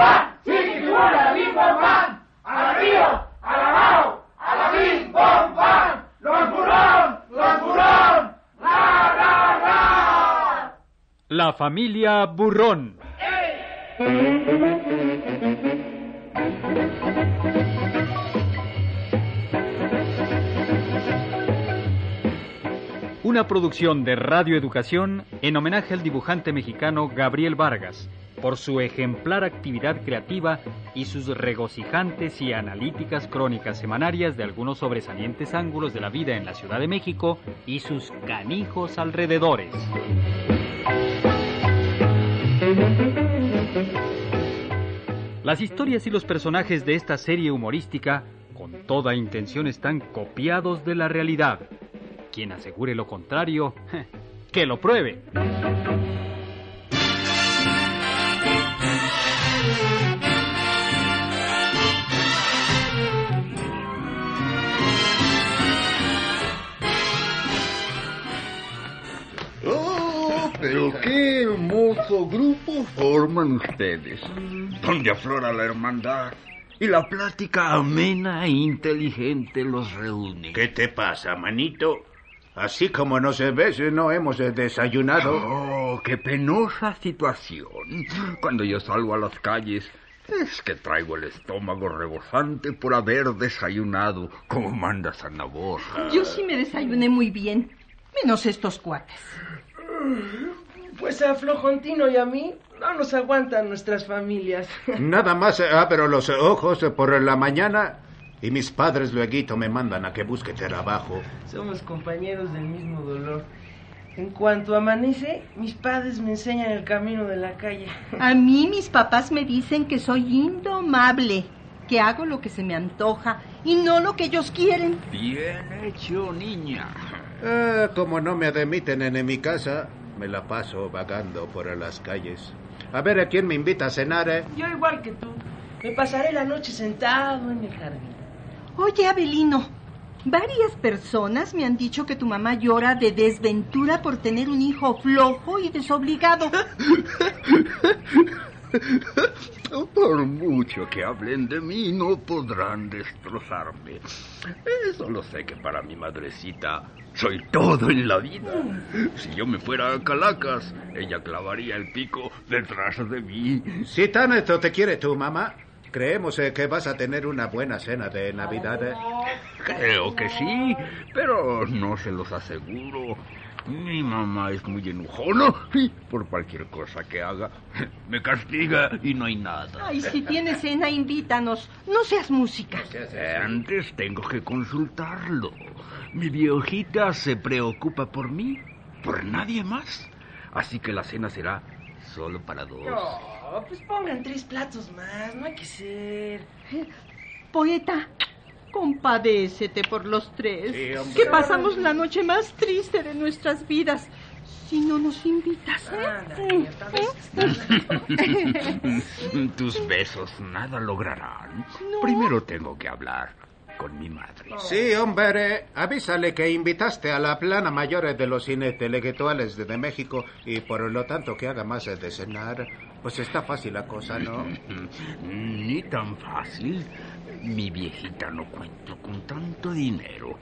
a la los los la. La familia Burrón. Una producción de Radio Educación en homenaje al dibujante mexicano Gabriel Vargas por su ejemplar actividad creativa y sus regocijantes y analíticas crónicas semanarias de algunos sobresalientes ángulos de la vida en la Ciudad de México y sus canijos alrededores. Las historias y los personajes de esta serie humorística con toda intención están copiados de la realidad. Quien asegure lo contrario, que lo pruebe. Pero qué hermoso grupo forman ustedes. Donde aflora la hermandad y la plática amena e inteligente los reúne. ¿Qué te pasa, manito? Así como nos ves, no hemos desayunado. Oh, qué penosa situación. Cuando yo salgo a las calles, es que traigo el estómago rebosante por haber desayunado, como manda San Borja. Yo sí me desayuné muy bien, menos estos cuates. Pues a Flojontino y a mí no nos aguantan nuestras familias. Nada más abro los ojos por la mañana y mis padres luego me mandan a que busque trabajo. Somos compañeros del mismo dolor. En cuanto amanece, mis padres me enseñan el camino de la calle. A mí mis papás me dicen que soy indomable, que hago lo que se me antoja y no lo que ellos quieren. Bien hecho, niña. Ah, como no me admiten en mi casa, me la paso vagando por las calles. A ver a quién me invita a cenar, ¿eh? Yo igual que tú. Me pasaré la noche sentado en el jardín. Oye, Abelino, varias personas me han dicho que tu mamá llora de desventura por tener un hijo flojo y desobligado. Por mucho que hablen de mí, no podrán destrozarme. Solo sé que para mi madrecita soy todo en la vida. Si yo me fuera a Calacas, ella clavaría el pico detrás de mí. Si tanto te quiere tu mamá, creemos eh, que vas a tener una buena cena de Navidad. ¿eh? Creo que sí, pero no se los aseguro. Mi mamá es muy enojona y por cualquier cosa que haga me castiga y no hay nada. Ay, si tienes cena, invítanos. No seas música. Antes tengo que consultarlo. Mi viejita se preocupa por mí, por nadie más. Así que la cena será solo para dos. No, pues pongan tres platos más, no hay que ser. Poeta, compadécete por los tres. Sí, hombre. que pasamos la noche más triste de nuestras vidas. Si no nos invitas, ¿eh? Anda, ya sabes. Tus besos nada lograrán. Primero tengo que hablar con mi madre. Sí, hombre, avísale que invitaste a la plana mayor de los intelectuales de, de México y por lo tanto que haga más de cenar. Pues está fácil la cosa, ¿no? Ni tan fácil. Mi viejita no cuento con tanto dinero.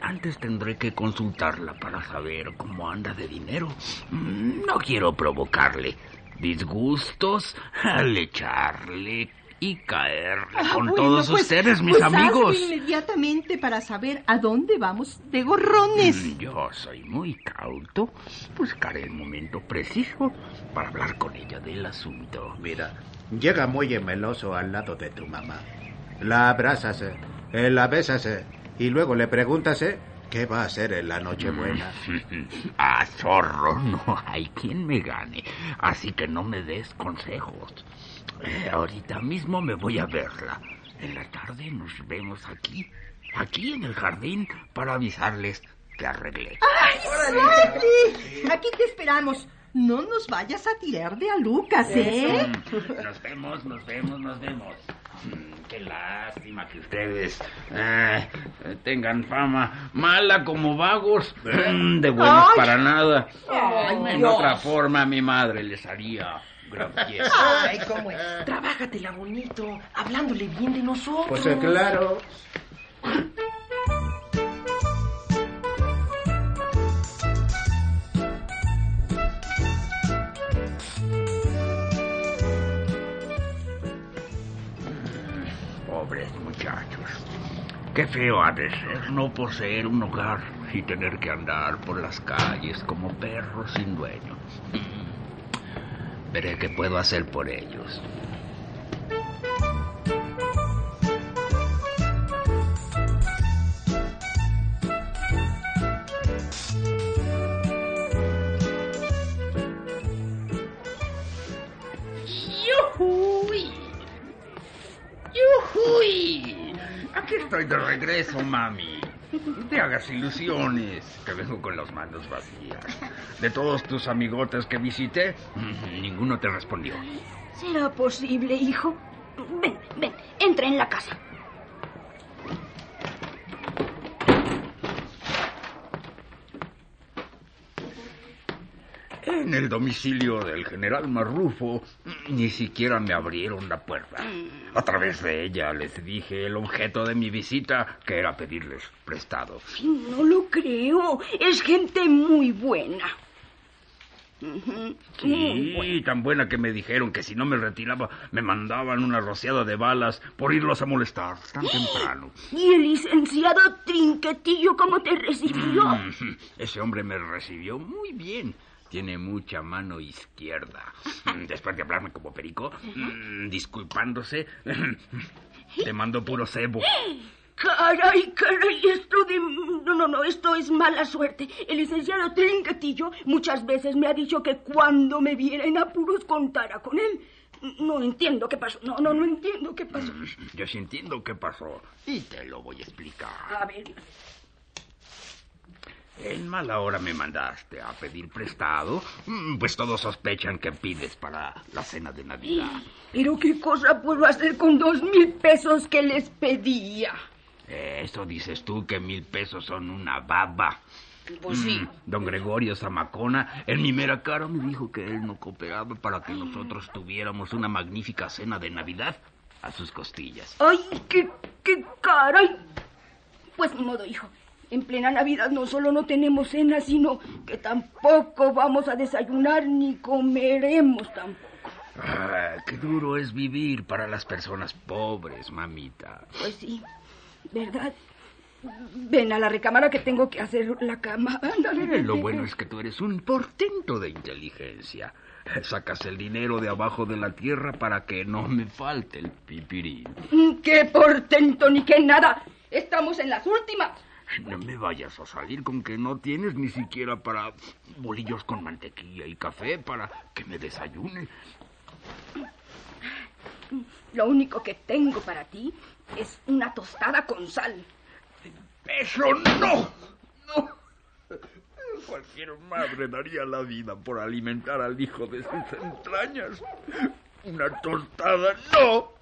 Antes tendré que consultarla para saber cómo anda de dinero. No quiero provocarle disgustos al echarle y caerle Ah, con bueno, todos pues- ustedes, mis pues amigos. inmediatamente para saber a dónde vamos de gorrones. Mm, Yo soy muy cauto. Buscaré el momento preciso para hablar con ella del asunto. Mira, llega muy meloso al lado de tu mamá. La abrazas, eh, la besas eh, y luego le preguntas eh, qué va a hacer en la Nochebuena. Ah, zorro, no hay quien me gane. Así que no me des consejos. Eh, ahorita mismo me voy a verla. En la tarde nos vemos aquí, aquí en el jardín, para avisarles que arreglé. ¡Ay, sale! Aquí te esperamos. No nos vayas a tirar de a Lucas, ¿eh? Nos vemos, nos vemos, nos vemos. Mm, Qué lástima que ustedes eh, tengan fama mala como vagos, mm, de buenos Ay. para nada. Ay, en Dios. otra forma mi madre les haría gran fiesta. Ay, cómo es. Trabájatela bonito, hablándole bien de nosotros. Pues eh, claro. Qué feo ha de ser no poseer un hogar y tener que andar por las calles como perros sin dueño. Veré qué puedo hacer por ellos. Estoy de regreso, mami. No te hagas ilusiones, que vengo con las manos vacías. De todos tus amigotes que visité, ninguno te respondió. ¿Será posible, hijo? Ven, ven, entra en la casa. En el domicilio del general Marrufo ni siquiera me abrieron la puerta. A través de ella les dije el objeto de mi visita, que era pedirles prestado. No lo creo. Es gente muy buena. Muy buena. Sí, tan buena que me dijeron que si no me retiraba me mandaban una rociada de balas por irlos a molestar tan temprano. ¿Y el licenciado Trinquetillo cómo te recibió? Mm, Ese hombre me recibió muy bien. Tiene mucha mano izquierda. Después de hablarme como perico, mm, disculpándose, te mandó puro cebo. Caray, caray, esto de... No, no, no, esto es mala suerte. El licenciado Trinquetillo muchas veces me ha dicho que cuando me viera en apuros contara con él. No entiendo qué pasó. No, no, no entiendo qué pasó. Yo sí entiendo qué pasó y te lo voy a explicar. A ver, En mala hora me mandaste a pedir prestado, Mm, pues todos sospechan que pides para la cena de Navidad. pero qué cosa puedo hacer con dos mil pesos que les pedía. Eso dices tú que mil pesos son una baba. Pues sí. Mm, Don Gregorio Zamacona, en mi mera cara me dijo que él no cooperaba para que nosotros tuviéramos una magnífica cena de Navidad a sus costillas. Ay, qué, qué caray. Pues ni modo, hijo. En plena Navidad no solo no tenemos cena, sino que tampoco vamos a desayunar ni comeremos tampoco. Ah, qué duro es vivir para las personas pobres, mamita. Pues sí, ¿verdad? Ven a la recámara que tengo que hacer la cama. Ándale, Eh, Lo bueno es que tú eres un portento de inteligencia. Sacas el dinero de abajo de la tierra para que no me falte el pipirín. Mm, ¡Qué portento ni qué nada! Estamos en las últimas. No me vayas a salir con que no tienes ni siquiera para bolillos con mantequilla y café para que me desayune. Lo único que tengo para ti es una tostada con sal. ¡Eso no! ¡No! Cualquier madre daría la vida por alimentar al hijo de sus entrañas. Una tostada, no.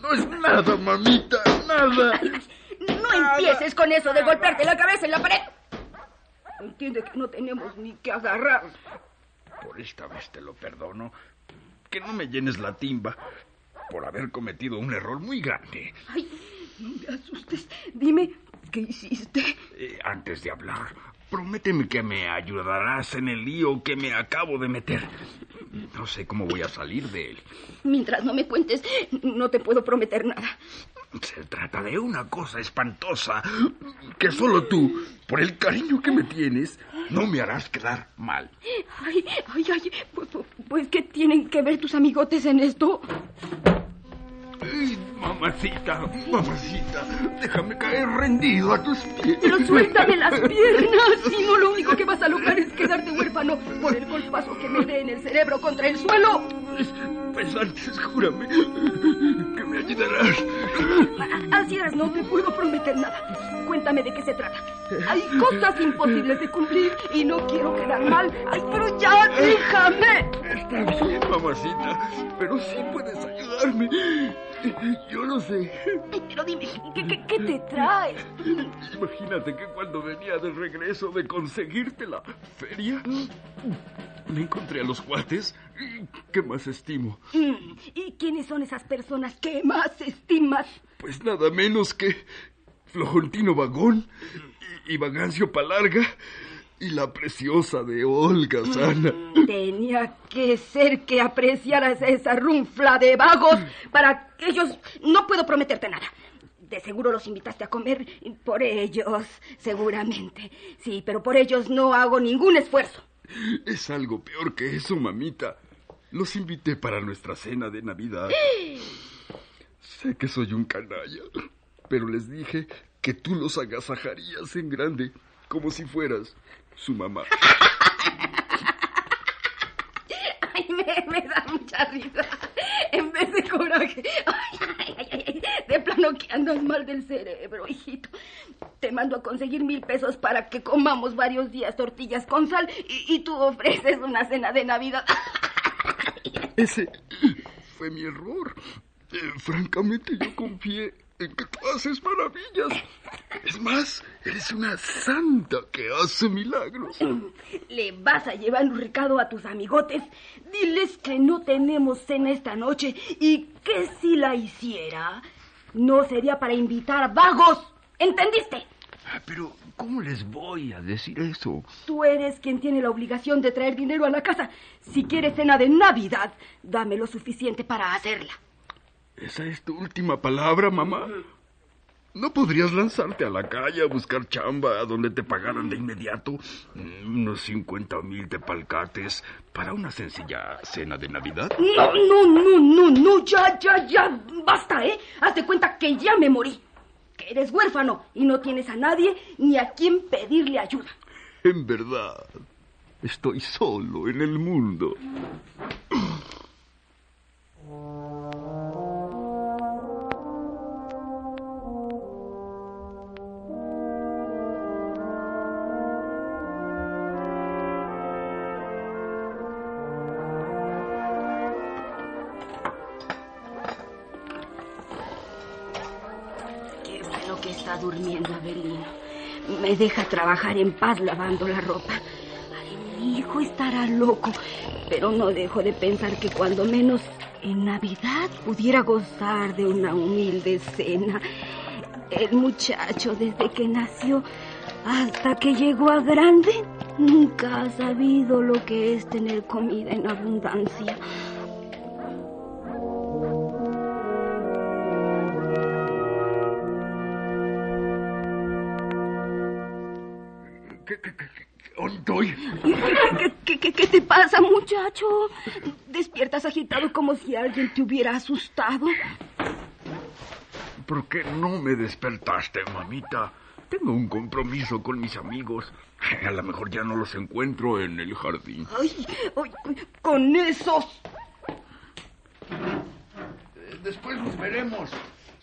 No es nada, mamita, nada. No empieces con eso de golpearte la cabeza en la pared. Entiende que no tenemos ni que agarrar. Por esta vez te lo perdono. Que no me llenes la timba por haber cometido un error muy grande. Ay, no me asustes. Dime, ¿qué hiciste? Eh, antes de hablar, prométeme que me ayudarás en el lío que me acabo de meter. No sé cómo voy a salir de él. Mientras no me cuentes, no te puedo prometer nada. Se trata de una cosa espantosa que solo tú, por el cariño que me tienes, no me harás quedar mal. Ay, ay, ay. Pues, pues, ¿qué tienen que ver tus amigotes en esto? Ay, mamacita, mamacita, déjame caer rendido a tus pies. Pero suéltame las piernas. Si no, lo único que vas a lograr es quedarte huérfano por el golpazo que me dé en el cerebro contra el suelo. Pues, pues antes júrame que me ayudarás. Así es, no te puedo prometer nada. Cuéntame de qué se trata. Hay cosas imposibles de cumplir y no quiero quedar mal. Ay, pero ya déjame. Está bien, mamacita. Pero sí puedes ayudarme. Yo lo sé. Pero dime, ¿qué, qué, qué te traes? Imagínate que cuando venía de regreso de conseguirte la feria, me encontré a los cuates que más estimo. Mm, ¿Y quiénes son esas personas que más estimas? Pues nada menos que Flojontino Vagón y Vagancio Palarga y la preciosa de Olga Sana. Tenía que ser que apreciaras esa runfla de vagos para que ellos... No puedo prometerte nada. De seguro los invitaste a comer por ellos, seguramente. Sí, pero por ellos no hago ningún esfuerzo. Es algo peor que eso, mamita. Los invité para nuestra cena de Navidad. sé que soy un canalla, pero les dije que tú los agasajarías en grande, como si fueras su mamá. Ay, me, me da mucha risa. En vez de coraje. Ay, ay, ay, ay, de plano que andas mal del cerebro, hijito. Te mando a conseguir mil pesos para que comamos varios días tortillas con sal y, y tú ofreces una cena de Navidad. Ese fue mi error. Eh, francamente, yo confié en que tú haces maravillas. Es más, eres una santa que hace milagros. Le vas a llevar un recado a tus amigotes. Diles que no tenemos cena esta noche y que si la hiciera, no sería para invitar vagos. ¿Entendiste? Pero, ¿cómo les voy a decir eso? Tú eres quien tiene la obligación de traer dinero a la casa. Si quieres cena de Navidad, dame lo suficiente para hacerla. ¿Esa es tu última palabra, mamá? ¿No podrías lanzarte a la calle a buscar chamba donde te pagaran de inmediato unos 50 mil tepalcates para una sencilla cena de Navidad? No, no, no, no, no, ya, ya, ya, basta, ¿eh? Haz de cuenta que ya me morí. Que eres huérfano y no tienes a nadie ni a quien pedirle ayuda. En verdad, estoy solo en el mundo. Está durmiendo Abelino. Me deja trabajar en paz lavando la ropa. Ay, mi hijo estará loco, pero no dejo de pensar que cuando menos en Navidad pudiera gozar de una humilde cena. El muchacho desde que nació hasta que llegó a grande nunca ha sabido lo que es tener comida en abundancia. ¿Dónde estoy? ¿Qué, qué, qué, qué te pasa, muchacho? Despiertas agitado como si alguien te hubiera asustado. ¿Por qué no me despertaste, mamita? Tengo un compromiso con mis amigos. A lo mejor ya no los encuentro en el jardín. Ay, ay, con esos. Después nos veremos.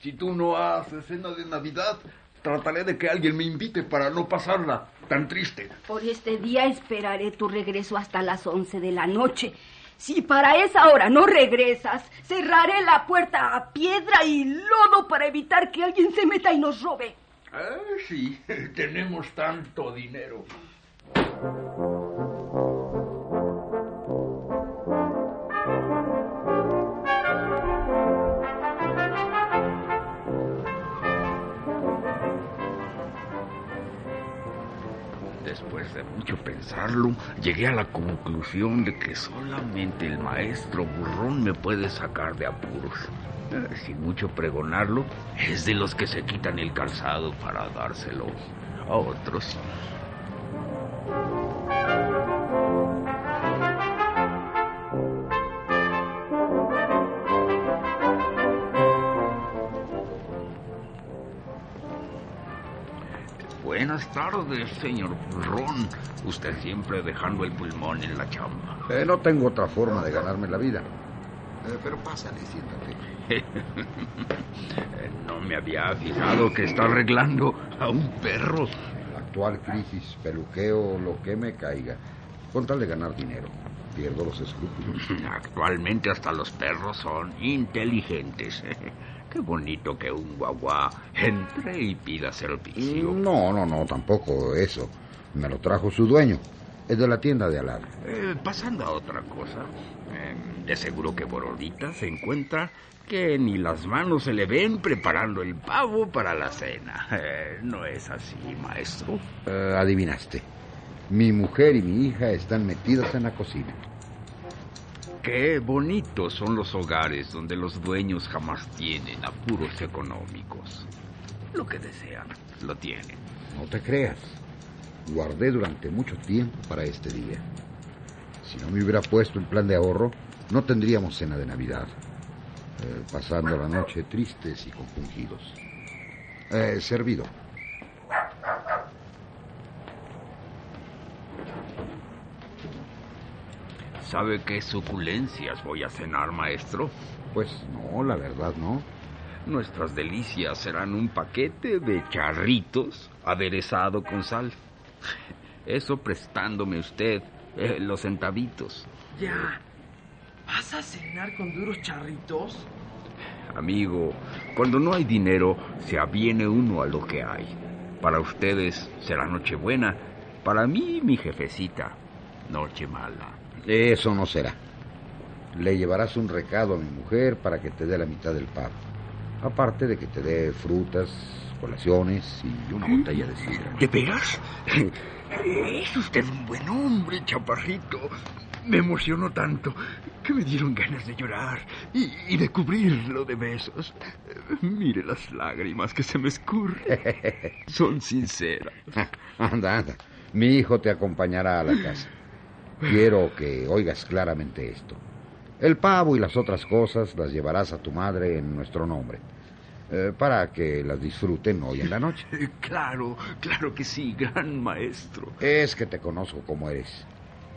Si tú no haces cena de Navidad, trataré de que alguien me invite para no pasarla tan triste. Por este día esperaré tu regreso hasta las once de la noche. Si para esa hora no regresas, cerraré la puerta a piedra y lodo para evitar que alguien se meta y nos robe. Ah, sí, tenemos tanto dinero. Llegué a la conclusión de que solamente el maestro burrón me puede sacar de apuros. Eh, Sin mucho pregonarlo, es de los que se quitan el calzado para dárselo a otros. Buenas tardes, señor Burrón. Usted siempre dejando el pulmón en la chamba. Eh, no tengo otra forma de ganarme la vida. Eh, pero pásale, siéntate. No me había fijado que está arreglando a un perro. La actual crisis, peluqueo, lo que me caiga. Con tal de ganar dinero. pierdo los escrúpulos. Actualmente hasta los perros son inteligentes. Qué bonito que un guagua entre y pida servicio. No, no, no, tampoco eso. Me lo trajo su dueño. Es de la tienda de Alar. Eh, pasando a otra cosa, eh, de seguro que Borodita se encuentra que ni las manos se le ven preparando el pavo para la cena. Eh, no es así, maestro. Eh, adivinaste. Mi mujer y mi hija están metidas en la cocina. Qué bonitos son los hogares donde los dueños jamás tienen apuros económicos. Lo que desean, lo tienen. No te creas. Guardé durante mucho tiempo para este día. Si no me hubiera puesto en plan de ahorro, no tendríamos cena de Navidad. Eh, pasando la noche tristes y compungidos. Eh, servido. ¿Sabe qué suculencias voy a cenar, maestro? Pues no, la verdad no. Nuestras delicias serán un paquete de charritos aderezado con sal. Eso prestándome usted eh, los centavitos. Ya. ¿Vas a cenar con duros charritos? Amigo, cuando no hay dinero, se aviene uno a lo que hay. Para ustedes será Nochebuena. Para mí, mi jefecita, Noche mala. Eso no será. Le llevarás un recado a mi mujer para que te dé la mitad del pavo. Aparte de que te dé frutas, colaciones y una botella de sidra. ¿De veras? Es usted un buen hombre, chaparrito. Me emocionó tanto que me dieron ganas de llorar y, y de cubrirlo de besos. Mire las lágrimas que se me escurren. Son sinceras. Anda, anda. Mi hijo te acompañará a la casa. Quiero que oigas claramente esto. El pavo y las otras cosas las llevarás a tu madre en nuestro nombre. eh, para que las disfruten hoy en la noche. Claro, claro que sí, gran maestro. Es que te conozco como eres.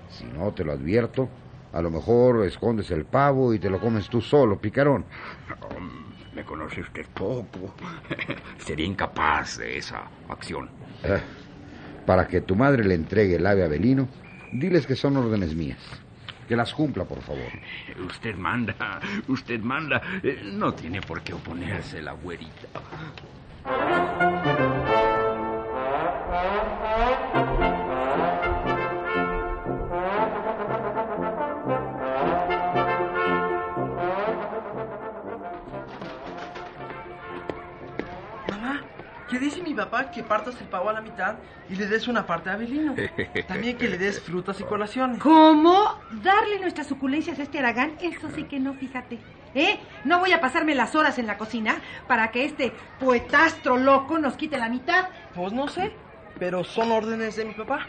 Si no te lo advierto, a lo mejor escondes el pavo y te lo comes tú solo, picarón. Oh, me conoce usted poco. Sería incapaz de esa acción. Eh, para que tu madre le entregue el ave a Belino, diles que son órdenes mías. Que las cumpla, por favor. Usted manda, usted manda. Eh, No tiene por qué oponerse la güerita. Papá que partas el pavo a la mitad y le des una parte a Abelino? También que le des frutas y colaciones. ¿Cómo? ¿Darle nuestras suculencias a este Aragán? Eso sí que no, fíjate. ¿Eh? No voy a pasarme las horas en la cocina para que este poetastro loco nos quite la mitad. Pues no sé, pero son órdenes de mi papá.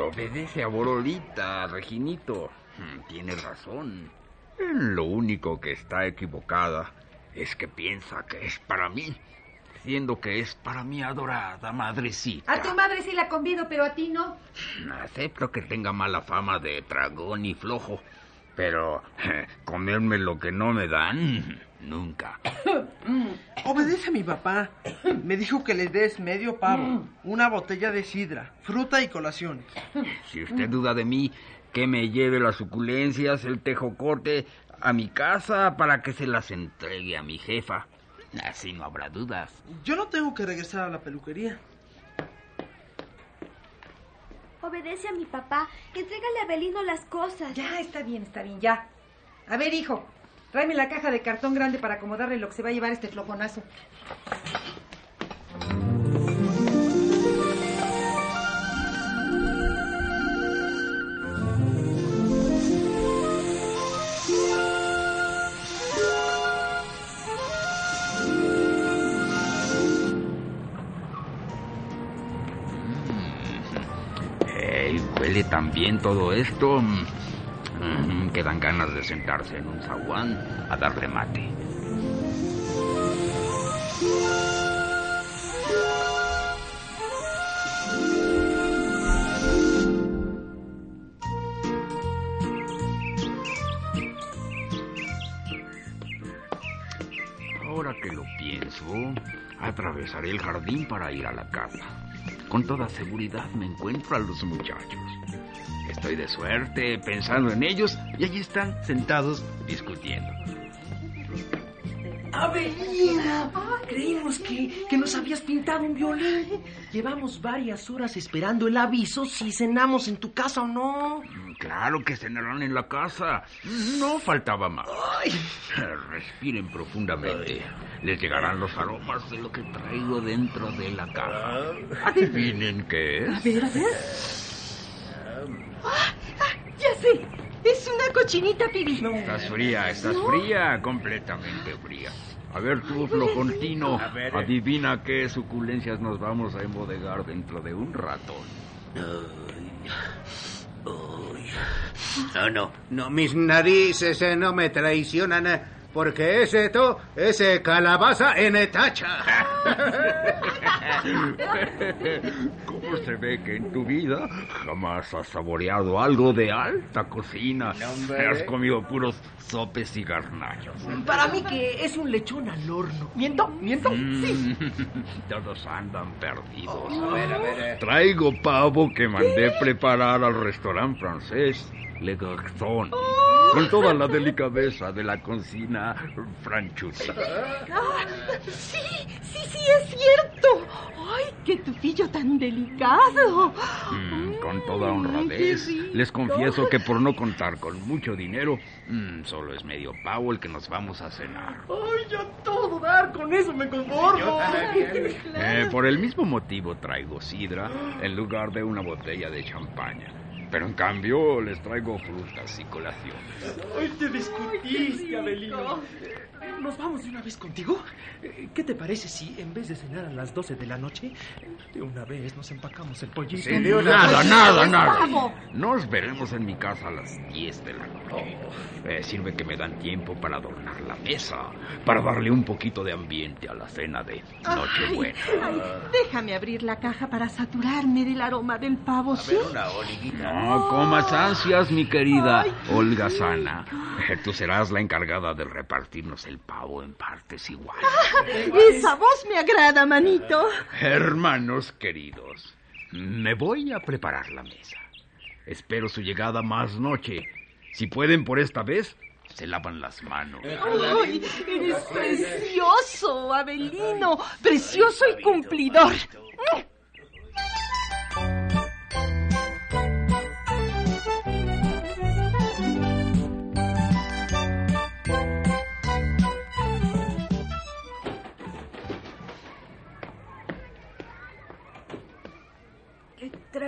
Obedece a Borolita, Reginito. Hmm, Tiene razón. Lo único que está equivocada es que piensa que es para mí, siendo que es para mi adorada madrecita. A tu madre sí la convido, pero a ti no. Acepto que tenga mala fama de tragón y flojo, pero eh, comerme lo que no me dan, nunca. Obedece a mi papá. Me dijo que le des medio pavo, una botella de sidra, fruta y colaciones. Si usted duda de mí, que me lleve las suculencias, el tejocote, a mi casa para que se las entregue a mi jefa. Así no habrá dudas. Yo no tengo que regresar a la peluquería. Obedece a mi papá. Entrégale a Belino las cosas. Ya, está bien, está bien, ya. A ver, hijo, tráeme la caja de cartón grande para acomodarle lo que se va a llevar este flojonazo. Bien todo esto. Mm, que dan ganas de sentarse en un zaguán a darle mate. Ahora que lo pienso, atravesaré el jardín para ir a la casa. con toda seguridad me encuentro a los muchachos. Estoy de suerte pensando en ellos y allí están sentados discutiendo. Avelina, creímos que, que nos habías pintado un violín. Llevamos varias horas esperando el aviso si cenamos en tu casa o no. Claro que cenarán en la casa. No faltaba más. Respiren profundamente. Les llegarán los aromas de lo que traigo dentro de la caja. Adivinen qué es. A ver, a ver. Ah, ah, ya sé. Es una cochinita pibi. Estás fría, estás fría, completamente fría. A ver tú, Flojontino, adivina qué suculencias nos vamos a embodegar dentro de un rato. No, no, no, mis narices eh, no me traicionan. eh, Porque ese to, ese calabaza en etacha. ¿Cómo se ve que en tu vida jamás has saboreado algo de alta cocina? hombre. Has comido puros sopes y garnachos. Para mí que es un lechón al horno. ¿Miento? ¿Miento? Sí. Mm, Todos andan perdidos. A ver, a ver. eh. Traigo pavo que mandé preparar al restaurante francés Le Garçon, con toda la delicadeza de la cocina franchuta. Ah, sí, sí, sí, es cierto. ¡Ay, qué tufillo tan delicado! Mm, con toda Mm, honradez, qué rico. les confieso que por no contar con mucho dinero, mm, solo es medio pavo el que nos vamos a cenar. Ay, yo todo dar, con eso me conformo. Eh, por el mismo motivo traigo sidra en lugar de una botella de champaña. Pero en cambio les traigo frutas y colaciones. Ay, te discutiste, Abelino. ¿Nos vamos de una vez contigo? Eh, ¿Qué te parece si en vez de cenar a las 12 de la noche, de una vez nos empacamos el pollito? Sí, una Nada, nada, nada. Pavo. Nos veremos en mi casa a las 10 de la noche. Eh, sirve que me dan tiempo para adornar la mesa, para darle un poquito de ambiente a la cena de Nochebuena. Ay, déjame abrir la caja para saturarme del aroma del pavo, ¿sí? Una oliguita. No comas ansias, mi querida Olga Sana. Tú serás la encargada de repartirnos el pavo en partes iguales. Esa voz me agrada, manito. Hermanos queridos, me voy a preparar la mesa. Espero su llegada más noche. Si pueden por esta vez, se lavan las manos. Ay, eres precioso, Abelino. Precioso y cumplidor.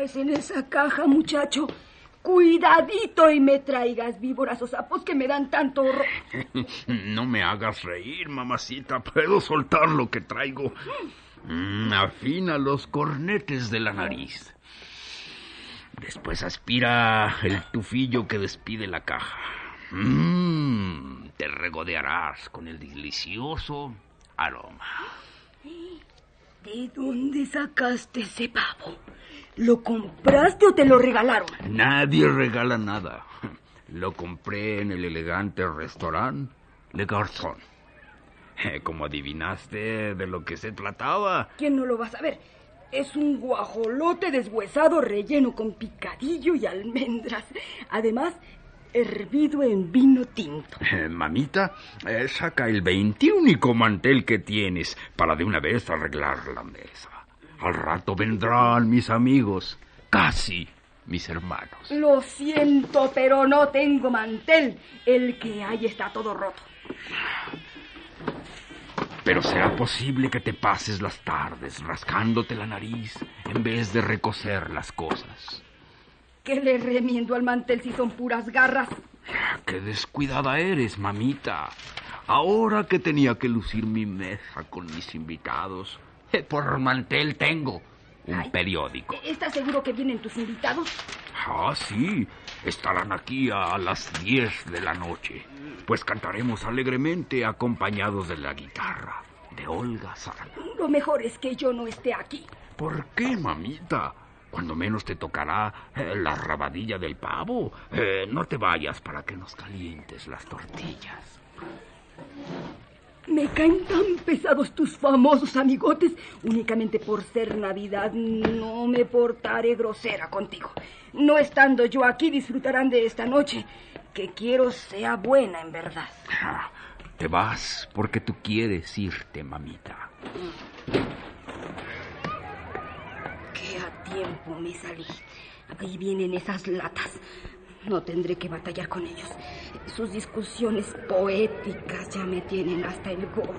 Traes en esa caja, muchacho? Cuidadito y me traigas víboras o sapos que me dan tanto horror. No me hagas reír, mamacita. Puedo soltar lo que traigo. Mm, afina los cornetes de la nariz. Después aspira el tufillo que despide la caja. Mm, te regodearás con el delicioso aroma. ¿De dónde sacaste ese pavo? ¿Lo compraste o te lo regalaron? Nadie regala nada. Lo compré en el elegante restaurante Le Garçon. Eh, Como adivinaste de lo que se trataba, ¿Quién no lo va a saber? Es un guajolote deshuesado relleno con picadillo y almendras. Además, hervido en vino tinto. Eh, mamita, eh, saca el veintiúnico mantel que tienes para de una vez arreglar la mesa. Al rato vendrán mis amigos, casi mis hermanos. Lo siento, pero no tengo mantel. El que hay está todo roto. Pero será posible que te pases las tardes rascándote la nariz en vez de recocer las cosas. ¿Qué le remiendo al mantel si son puras garras? Qué descuidada eres, mamita. Ahora que tenía que lucir mi mesa con mis invitados, por mantel tengo un Ay. periódico. ¿Estás seguro que vienen tus invitados? Ah, sí. Estarán aquí a las 10 de la noche. Pues cantaremos alegremente acompañados de la guitarra de Olga Sana. Lo mejor es que yo no esté aquí. ¿Por qué, mamita? Cuando menos te tocará eh, la rabadilla del pavo. Eh, no te vayas para que nos calientes las tortillas. Me caen tan pesados tus famosos amigotes. Únicamente por ser Navidad no me portaré grosera contigo. No estando yo aquí disfrutarán de esta noche, que quiero sea buena en verdad. Ah, te vas porque tú quieres irte, mamita. Qué a tiempo me salí. Ahí vienen esas latas. No tendré que batallar con ellos. Sus discusiones poéticas ya me tienen hasta el gorro.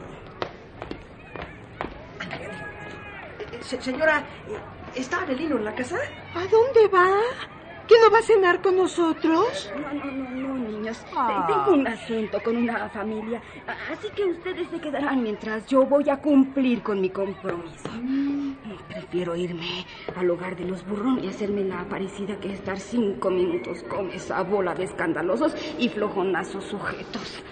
Se- señora, eh, ¿está Abelino en la casa? ¿A dónde va? ¿Que no va a cenar con nosotros? No, no, no, no, niños. Ah. Tengo un asunto con una familia. Así que ustedes se quedarán mientras yo voy a cumplir con mi compromiso. Prefiero irme al hogar de los burrón y hacerme la parecida que estar cinco minutos con esa bola de escandalosos y flojonazos sujetos.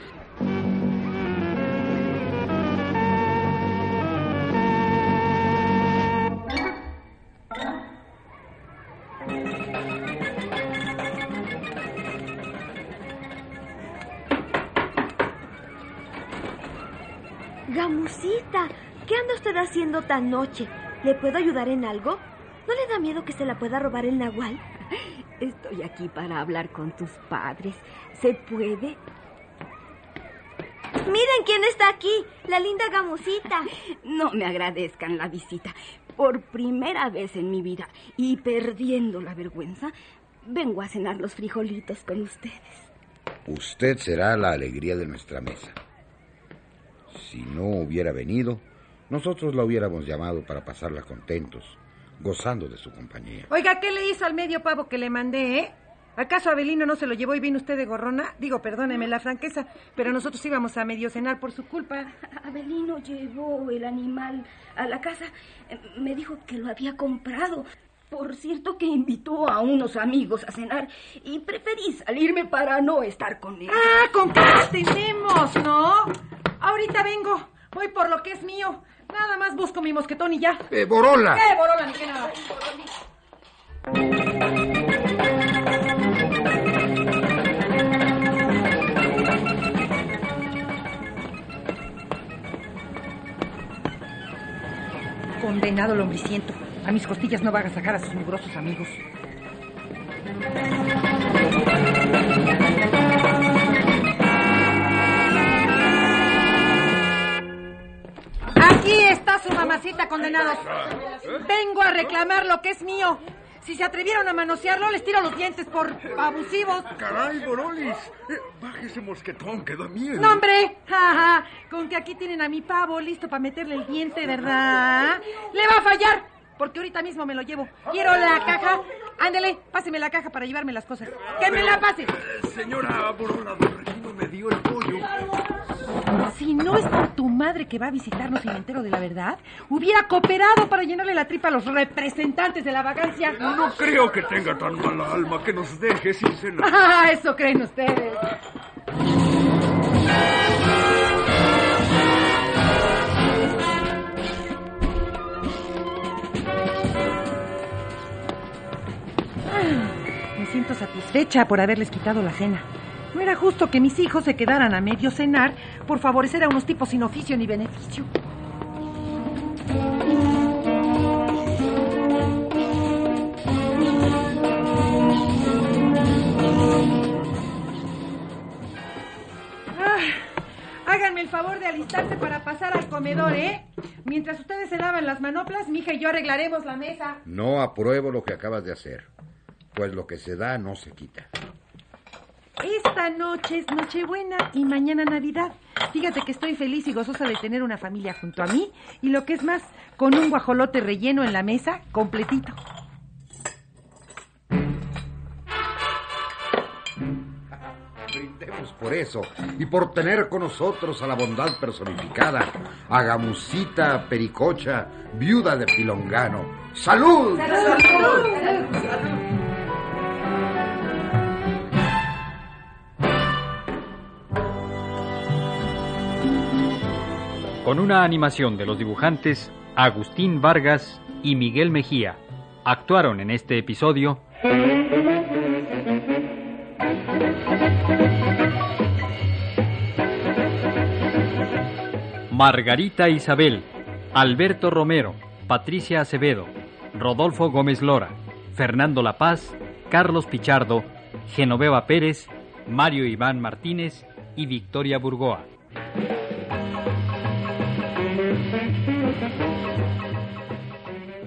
¿Qué anda usted haciendo tan noche? ¿Le puedo ayudar en algo? ¿No le da miedo que se la pueda robar el nahual? Estoy aquí para hablar con tus padres. ¿Se puede? Miren quién está aquí, la linda Gamusita. No me agradezcan la visita. Por primera vez en mi vida y perdiendo la vergüenza, vengo a cenar los frijolitos con ustedes. Usted será la alegría de nuestra mesa. Si no hubiera venido, nosotros la hubiéramos llamado para pasarla contentos, gozando de su compañía. Oiga, ¿qué le hizo al medio pavo que le mandé, eh? ¿Acaso Abelino no se lo llevó y vino usted de gorrona? Digo, perdóneme la franqueza, pero nosotros íbamos a medio cenar por su culpa. Abelino llevó el animal a la casa. Eh, Me dijo que lo había comprado. Por cierto que invitó a unos amigos a cenar y preferí salirme para no estar con él. Ah, con qué nos tenemos, ¿no? Ahorita vengo, voy por lo que es mío. Nada más busco mi mosquetón y ya. ¡Eh, Borola! ¡Eh, Borola, ni qué nada! Condenado lombriciento. A mis costillas no va a sacar a sus mugrosos amigos. Aquí está su mamacita, condenados. Vengo a reclamar lo que es mío. Si se atrevieron a manosearlo, les tiro los dientes por abusivos. Caray, Borolis. Eh, baje ese mosquetón, que da miedo. ¡No, hombre! Ja, ja. Con que aquí tienen a mi pavo listo para meterle el diente, ¿verdad? ¡Le va a fallar! Porque ahorita mismo me lo llevo. Quiero la caja. Ándele, páseme la caja para llevarme las cosas. ¡Que me la pase! Señora don Regino me dio el pollo. Si no es por tu madre que va a visitarnos y me entero de la verdad, hubiera cooperado para llenarle la tripa a los representantes de la vagancia. No creo que tenga tan mala alma que nos deje sin cenar. Ah, eso creen ustedes. Siento satisfecha por haberles quitado la cena. No era justo que mis hijos se quedaran a medio cenar por favorecer a unos tipos sin oficio ni beneficio. Ah, háganme el favor de alistarse para pasar al comedor, ¿eh? Mientras ustedes se lavan las manoplas, mi hija y yo arreglaremos la mesa. No apruebo lo que acabas de hacer, pues lo que se da no se quita. Esta noche es Nochebuena y mañana Navidad. Fíjate que estoy feliz y gozosa de tener una familia junto a mí y lo que es más, con un guajolote relleno en la mesa, completito. Brindemos por eso y por tener con nosotros a la bondad personificada, a Gamusita Pericocha, viuda de Pilongano. ¡Salud! Con una animación de los dibujantes Agustín Vargas y Miguel Mejía, actuaron en este episodio Margarita Isabel, Alberto Romero, Patricia Acevedo, Rodolfo Gómez Lora, Fernando La Paz, Carlos Pichardo, Genoveva Pérez, Mario Iván Martínez y Victoria Burgoa.